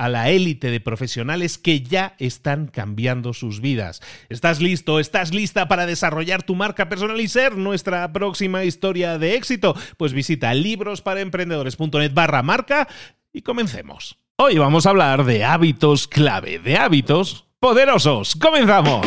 a la élite de profesionales que ya están cambiando sus vidas. ¿Estás listo? ¿Estás lista para desarrollar tu marca personal y ser nuestra próxima historia de éxito? Pues visita librosparaemprendedores.net barra marca y comencemos. Hoy vamos a hablar de hábitos clave, de hábitos poderosos. ¡Comenzamos!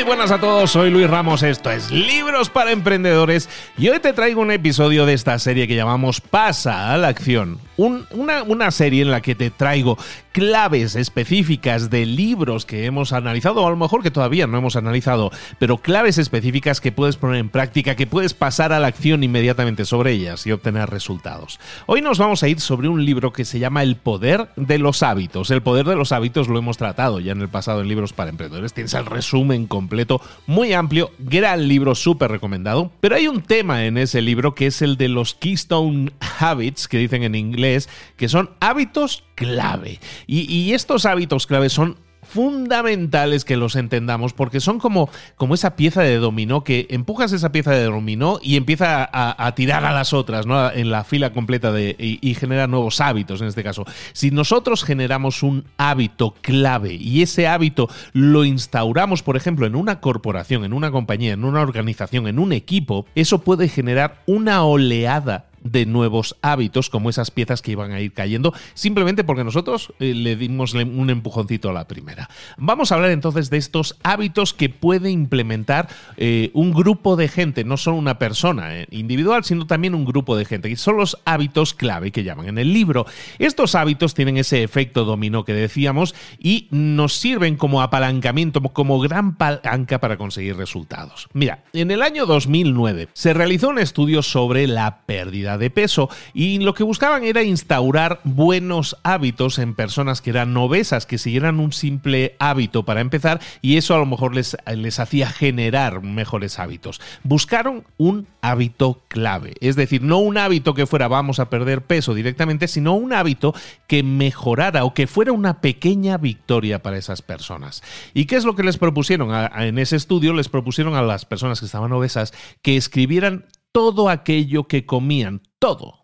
Muy buenas a todos, soy Luis Ramos, esto es Libros para Emprendedores y hoy te traigo un episodio de esta serie que llamamos Pasa a la Acción. Una, una serie en la que te traigo claves específicas de libros que hemos analizado, o a lo mejor que todavía no hemos analizado, pero claves específicas que puedes poner en práctica, que puedes pasar a la acción inmediatamente sobre ellas y obtener resultados. Hoy nos vamos a ir sobre un libro que se llama El poder de los hábitos. El poder de los hábitos lo hemos tratado ya en el pasado en Libros para Emprendedores. Tienes el resumen completo, muy amplio, gran libro, súper recomendado. Pero hay un tema en ese libro que es el de los Keystone Habits, que dicen en inglés, que son hábitos clave. Y, estos hábitos clave son fundamentales que los entendamos porque son como, como esa pieza de dominó que empujas esa pieza de dominó y empieza a, tirar a las otras ¿no? en la fila completa y, y, genera nuevos hábitos en este caso. Si nosotros generamos un hábito clave y ese hábito lo instauramos, por ejemplo, en una corporación, en una compañía, en una organización, en un equipo, eso puede generar una oleada de nuevos hábitos, como esas piezas que iban a ir cayendo, simplemente porque nosotros eh, le dimos un empujoncito a la primera. Vamos a hablar entonces de estos hábitos que puede implementar eh, un grupo de gente, no solo una persona eh, individual, sino también un grupo de gente, que son los hábitos clave que llaman en el libro. Estos hábitos tienen ese efecto dominó que decíamos y nos sirven como apalancamiento, como gran palanca para conseguir resultados. Mira, en el año 2009 se realizó un estudio sobre la pérdida de peso y lo que buscaban era instaurar buenos hábitos en personas que eran obesas, que siguieran un simple hábito para empezar y eso a lo mejor les, les hacía generar mejores hábitos. Buscaron un hábito clave, es decir, no un hábito que fuera vamos a perder peso directamente, sino un hábito que mejorara o que fuera una pequeña victoria para esas personas. ¿Y qué es lo que les propusieron? en ese estudio les propusieron a las personas que estaban obesas que escribieran todo aquello que comían, todo,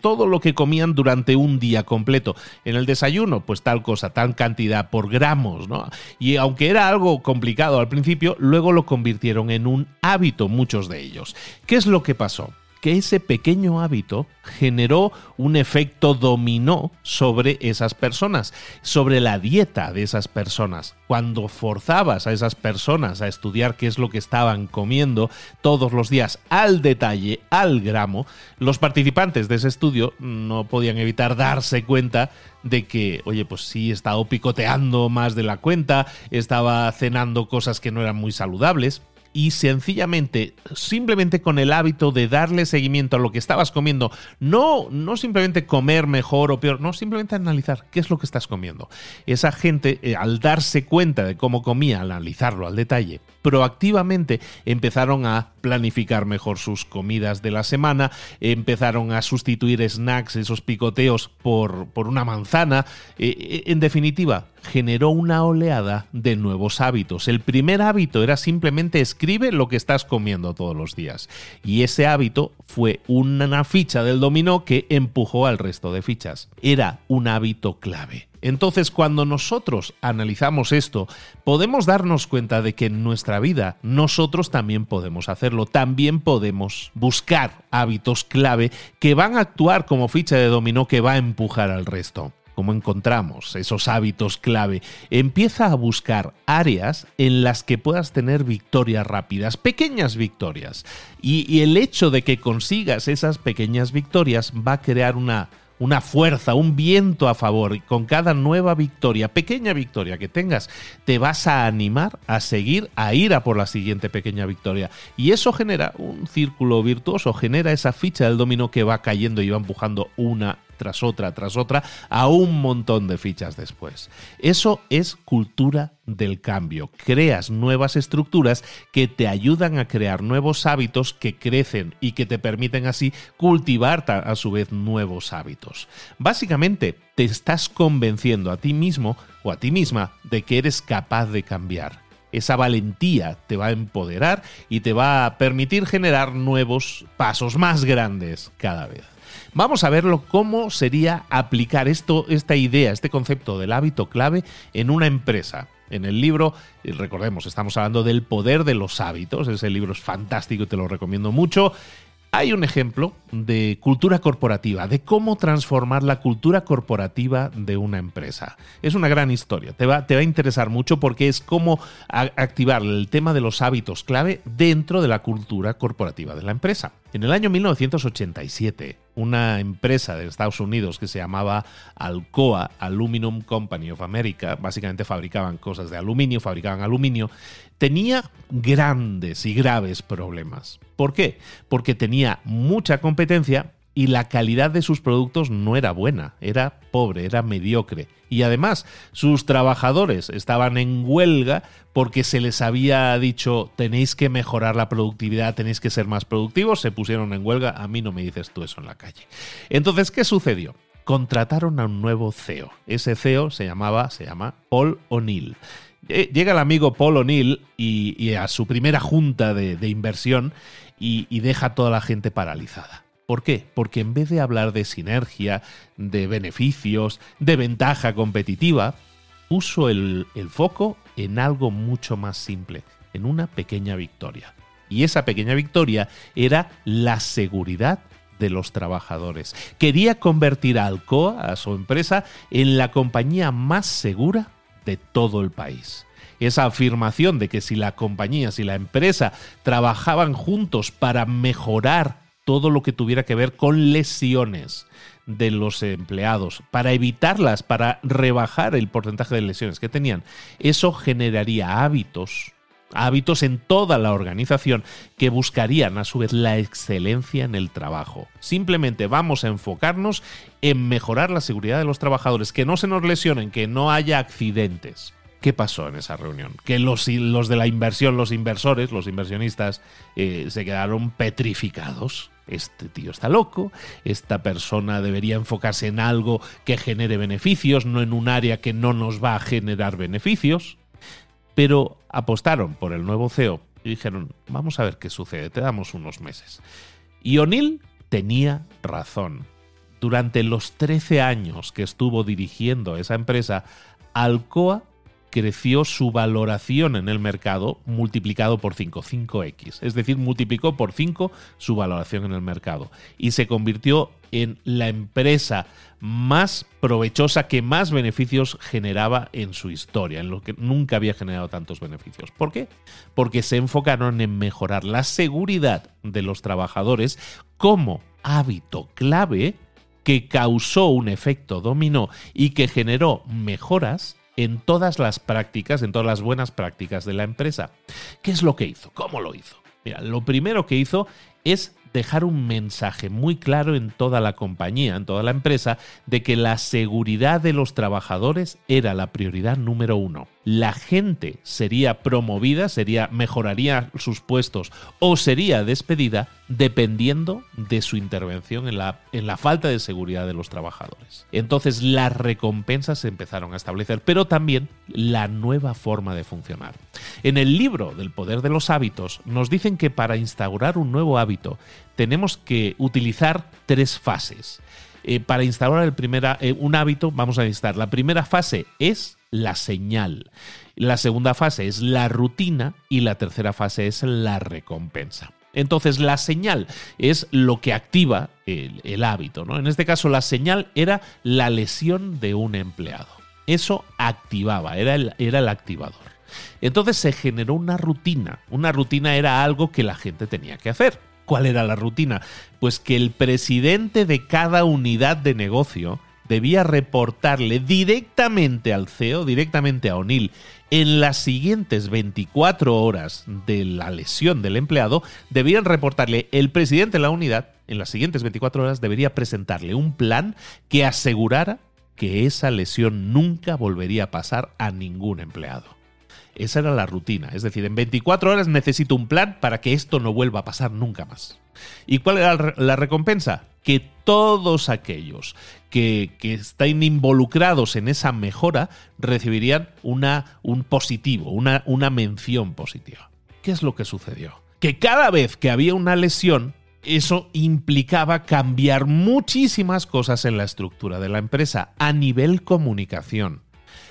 todo lo que comían durante un día completo. En el desayuno, pues tal cosa, tal cantidad por gramos, ¿no? Y aunque era algo complicado al principio, luego lo convirtieron en un hábito muchos de ellos. ¿Qué es lo que pasó? Que ese pequeño hábito generó un efecto dominó sobre esas personas, sobre la dieta de esas personas. Cuando forzabas a esas personas a estudiar qué es lo que estaban comiendo todos los días al detalle, al gramo, los participantes de ese estudio no podían evitar darse cuenta de que, oye, pues sí, estaba picoteando más de la cuenta, estaba cenando cosas que no eran muy saludables, y sencillamente, simplemente con el hábito de darle seguimiento a lo que estabas comiendo, no, no simplemente comer mejor o peor, no, simplemente analizar qué es lo que estás comiendo. Esa gente, eh, al darse cuenta de cómo comía, analizarlo al detalle, proactivamente empezaron a planificar mejor sus comidas de la semana, empezaron a sustituir snacks, esos picoteos, por, por una manzana. Eh, eh, en definitiva, generó una oleada de nuevos hábitos. El primer hábito era simplemente escribe lo que estás comiendo todos los días. Y ese hábito fue una ficha del dominó que empujó al resto de fichas. Era un hábito clave. Entonces, cuando nosotros analizamos esto, podemos darnos cuenta de que en nuestra vida nosotros también podemos hacerlo, también podemos buscar hábitos clave que van a actuar como ficha de dominó que va a empujar al resto cómo encontramos esos hábitos clave, empieza a buscar áreas en las que puedas tener victorias rápidas, pequeñas victorias. Y, el hecho de que consigas esas pequeñas victorias va a crear una una fuerza, un viento a favor. Y con cada nueva victoria, pequeña victoria que tengas, te vas a animar a seguir, a ir a por la siguiente pequeña victoria. Y eso genera un círculo virtuoso, genera esa ficha del dominó que va cayendo y va empujando una tras otra, tras otra, a un montón de fichas después. Eso es cultura del cambio. Creas nuevas estructuras que te ayudan a crear nuevos hábitos que crecen y que te permiten así cultivar a su vez nuevos hábitos. Básicamente, te estás convenciendo a ti mismo o a ti misma de que eres capaz de cambiar. Esa valentía te va a empoderar y te va a permitir generar nuevos pasos más grandes cada vez. Vamos a verlo cómo sería aplicar esto, esta idea, este concepto del hábito clave en una empresa. En el libro, recordemos, estamos hablando del poder de los hábitos. Ese libro es fantástico y te lo recomiendo mucho. Hay un ejemplo de cultura corporativa, de cómo transformar la cultura corporativa de una empresa. Es una gran historia, te va, te va a interesar mucho porque es cómo activar el tema de los hábitos clave dentro de la cultura corporativa de la empresa. En el año 1987, una empresa de Estados Unidos que se llamaba Alcoa Aluminum Company of America, básicamente fabricaban cosas de aluminio, fabricaban aluminio, tenía grandes y graves problemas. ¿Por qué? Porque tenía mucha competencia y la calidad de sus productos no era buena, era pobre, era mediocre. Y además, sus trabajadores estaban en huelga porque se les había dicho tenéis que mejorar la productividad, tenéis que ser más productivos, se pusieron en huelga, a mí no me dices tú eso en la calle. Entonces, ¿qué sucedió? Contrataron a un nuevo CEO. Ese CEO se llamaba, se llama Paul O'Neill. Eh, llega el amigo Paul O'Neill y, a su primera junta de, inversión y, y deja a toda la gente paralizada. ¿Por qué? Porque en vez de hablar de sinergia, de beneficios, de ventaja competitiva, puso el, foco en algo mucho más simple, en una pequeña victoria. Y esa pequeña victoria era la seguridad de los trabajadores. Quería convertir a Alcoa, a su empresa, en la compañía más segura de todo el país. Esa afirmación de que si la compañía, si la empresa trabajaban juntos para mejorar todo lo que tuviera que ver con lesiones de los empleados, para evitarlas, para rebajar el porcentaje de lesiones que tenían. Eso generaría hábitos, hábitos en toda la organización que buscarían a su vez la excelencia en el trabajo. Simplemente vamos a enfocarnos en mejorar la seguridad de los trabajadores, que no se nos lesionen, que no haya accidentes. ¿Qué pasó en esa reunión? Que los, de la inversión, los inversores, los inversionistas, eh, se quedaron petrificados este tío está loco, esta persona debería enfocarse en algo que genere beneficios, no en un área que no nos va a generar beneficios. Pero apostaron por el nuevo CEO y dijeron, vamos a ver qué sucede, te damos unos meses. Y O'Neill tenía razón. Durante los 13 años que estuvo dirigiendo esa empresa, Alcoa creció su valoración en el mercado multiplicado por 5, 5x. Es decir, multiplicó por 5 su valoración en el mercado y se convirtió en la empresa más provechosa que más beneficios generaba en su historia, en lo que nunca había generado tantos beneficios. ¿Por qué? Porque se enfocaron en mejorar la seguridad de los trabajadores como hábito clave que causó un efecto dominó y que generó mejoras en todas las prácticas, en todas las buenas prácticas de la empresa. ¿Qué es lo que hizo? ¿Cómo lo hizo? Mira, lo primero que hizo es dejar un mensaje muy claro en toda la compañía, en toda la empresa, de que la seguridad de los trabajadores era la prioridad número uno. La gente sería promovida, sería, mejoraría sus puestos o sería despedida dependiendo de su intervención en la, en la falta de seguridad de los trabajadores. Entonces las recompensas se empezaron a establecer, pero también la nueva forma de funcionar. En el libro del poder de los hábitos nos dicen que para instaurar un nuevo hábito tenemos que utilizar tres fases. Eh, para instaurar el primera, eh, un hábito, vamos a necesitar. La primera fase es la señal. La segunda fase es la rutina y la tercera fase es la recompensa. Entonces, la señal es lo que activa el, hábito. ¿no? En este caso, la señal era la lesión de un empleado. Eso activaba, era era el activador. Entonces se generó una rutina. Una rutina era algo que la gente tenía que hacer. ¿Cuál era la rutina? Pues que el presidente de cada unidad de negocio debía reportarle directamente al CEO, directamente a O'Neill, en las siguientes 24 horas de la lesión del empleado, debían reportarle el presidente de la unidad, en las siguientes 24 horas debería presentarle un plan que asegurara que esa lesión nunca volvería a pasar a ningún empleado. Esa era la rutina. Es decir, en 24 horas necesito un plan para que esto no vuelva a pasar nunca más. ¿Y cuál era la recompensa? Que todos aquellos que, están involucrados en esa mejora recibirían una, un positivo, una, una mención positiva. ¿Qué es lo que sucedió? Que cada vez que había una lesión, eso implicaba cambiar muchísimas cosas en la estructura de la empresa a nivel comunicación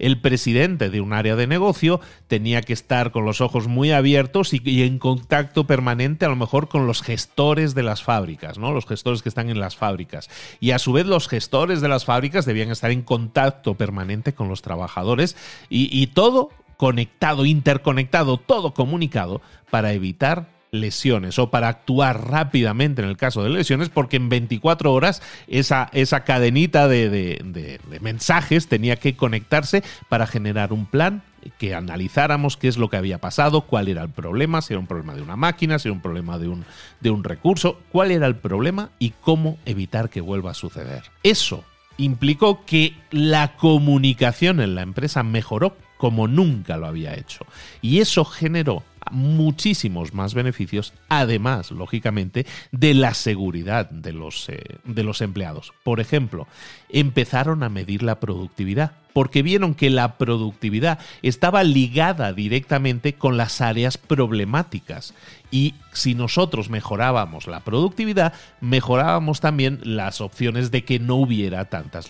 el presidente de un área de negocio tenía que estar con los ojos muy abiertos y, en contacto permanente a lo mejor con los gestores de las fábricas, ¿no? Los gestores que están en las fábricas. Y a su vez los gestores de las fábricas debían estar en contacto permanente con los trabajadores y todo conectado, interconectado, todo comunicado para evitar lesiones o para actuar rápidamente en el caso de lesiones, porque en 24 horas esa, esa cadenita de, mensajes tenía que conectarse para generar un plan que analizáramos qué es lo que había pasado, cuál era el problema, si era un problema de una máquina, si era un problema de un, de un recurso, cuál era el problema y cómo evitar que vuelva a suceder. Eso implicó que la comunicación en la empresa mejoró como nunca lo había hecho. Y eso generó muchísimos más beneficios, además, lógicamente, de la seguridad de los, eh, de los empleados. Por ejemplo, empezaron a medir la productividad, porque vieron que la productividad estaba ligada directamente con las áreas problemáticas. Y si nosotros mejorábamos la productividad, mejorábamos también las opciones de que no hubiera tantas,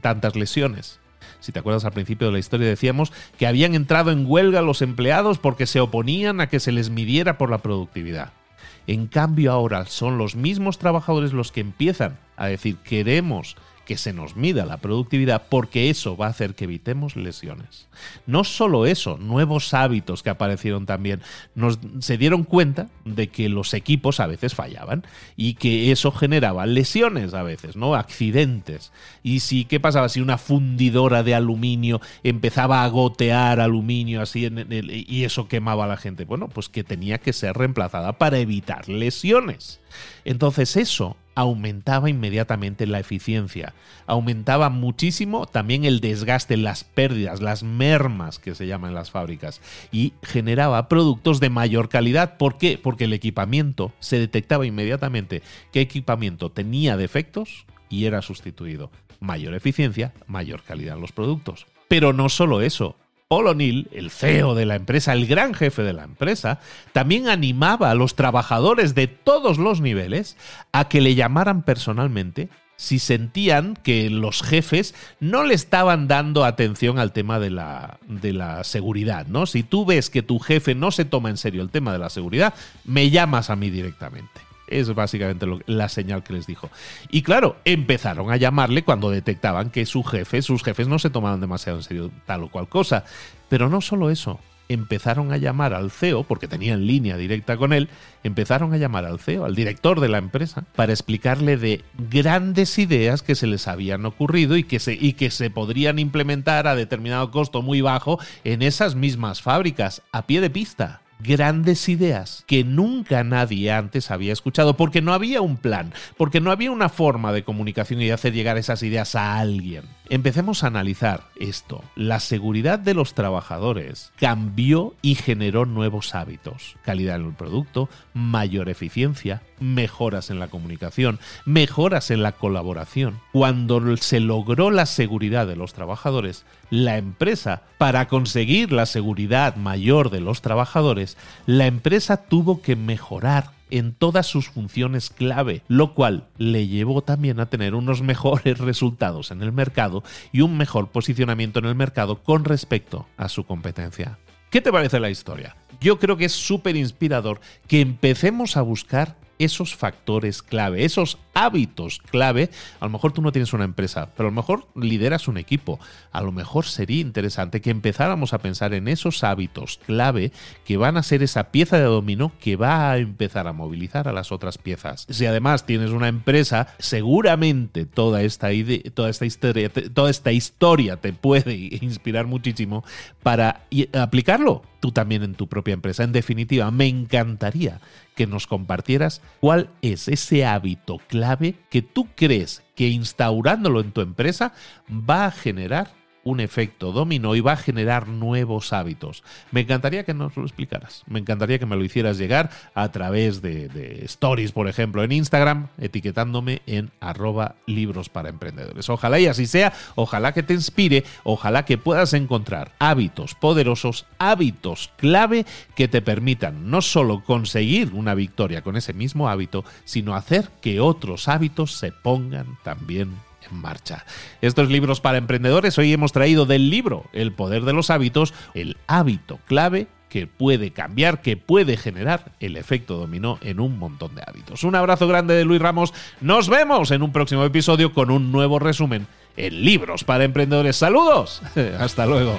tantas lesiones. Si te acuerdas al principio de la historia decíamos que habían entrado en huelga los empleados porque se oponían a que se les midiera por la productividad. En cambio ahora son los mismos trabajadores los que empiezan a decir queremos que se nos mida la productividad porque eso va a hacer que evitemos lesiones. No solo eso, nuevos hábitos que aparecieron también. Nos, se dieron cuenta de que los equipos a veces fallaban y que eso generaba lesiones a veces, ¿no? Accidentes. Y si, ¿qué pasaba si una fundidora de aluminio empezaba a gotear aluminio así y eso quemaba a la gente? Bueno, pues que tenía que ser reemplazada para evitar lesiones. Entonces eso aumentaba inmediatamente la eficiencia, aumentaba muchísimo también el desgaste, las pérdidas, las mermas que se llaman en las fábricas y generaba productos de mayor calidad. ¿Por qué? Porque el equipamiento se detectaba inmediatamente qué equipamiento tenía defectos y era sustituido. Mayor eficiencia, mayor calidad en los productos. Pero no solo eso, Paul O'Neill, el CEO de la empresa, el gran jefe de la empresa, también animaba a los trabajadores de todos los niveles a que le llamaran personalmente si sentían que los jefes no le estaban dando atención al tema de la, de la seguridad, ¿no? Si tú ves que tu jefe no se toma en serio el tema de la seguridad, me llamas a mí directamente. Es básicamente la señal que les dijo. Y claro, empezaron a llamarle cuando detectaban que su jefe, sus jefes no se tomaban demasiado en serio tal o cual cosa. Pero no solo eso, empezaron a llamar al CEO, porque tenían línea directa con él, empezaron a llamar al CEO, al director de la empresa, para explicarle de grandes ideas que se les habían ocurrido y que se, y que se podrían implementar a determinado costo muy bajo en esas mismas fábricas, a pie de pista grandes ideas que nunca nadie antes había escuchado, porque no había un plan, porque no había una forma de comunicación y de hacer llegar esas ideas a alguien. Empecemos a analizar esto. La seguridad de los trabajadores cambió y generó nuevos hábitos. Calidad en el producto, mayor eficiencia, mejoras en la comunicación, mejoras en la colaboración. Cuando se logró la seguridad de los trabajadores, la empresa, para conseguir la seguridad mayor de los trabajadores, la empresa tuvo que mejorar en todas sus funciones clave, lo cual le llevó también a tener unos mejores resultados en el mercado y un mejor posicionamiento en el mercado con respecto a su competencia. ¿Qué te parece la historia? Yo creo que es súper inspirador que empecemos a buscar esos factores clave, esos hábitos clave. A lo mejor tú no tienes una empresa, pero a lo mejor lideras un equipo. A lo mejor sería interesante que empezáramos a pensar en esos hábitos clave que van a ser esa pieza de dominó que va a empezar a movilizar a las otras piezas. Si además tienes una empresa, seguramente toda esta, idea, toda esta, historia, toda esta historia te puede inspirar muchísimo para aplicarlo tú también en tu propia empresa. En definitiva, me encantaría que nos compartieras cuál es ese hábito clave que tú crees que instaurándolo en tu empresa va a generar un efecto dominó y va a generar nuevos hábitos. Me encantaría que nos lo explicaras. Me encantaría que me lo hicieras llegar a través de, stories, por ejemplo, en Instagram, etiquetándome en arroba libros para emprendedores. Ojalá y así sea, ojalá que te inspire, ojalá que puedas encontrar hábitos poderosos, hábitos clave que te permitan no solo conseguir una victoria con ese mismo hábito, sino hacer que otros hábitos se pongan también marcha. Estos libros para emprendedores, hoy hemos traído del libro El poder de los hábitos, el hábito clave que puede cambiar, que puede generar el efecto dominó en un montón de hábitos. Un abrazo grande de Luis Ramos. Nos vemos en un próximo episodio con un nuevo resumen en libros para emprendedores. Saludos. Hasta luego.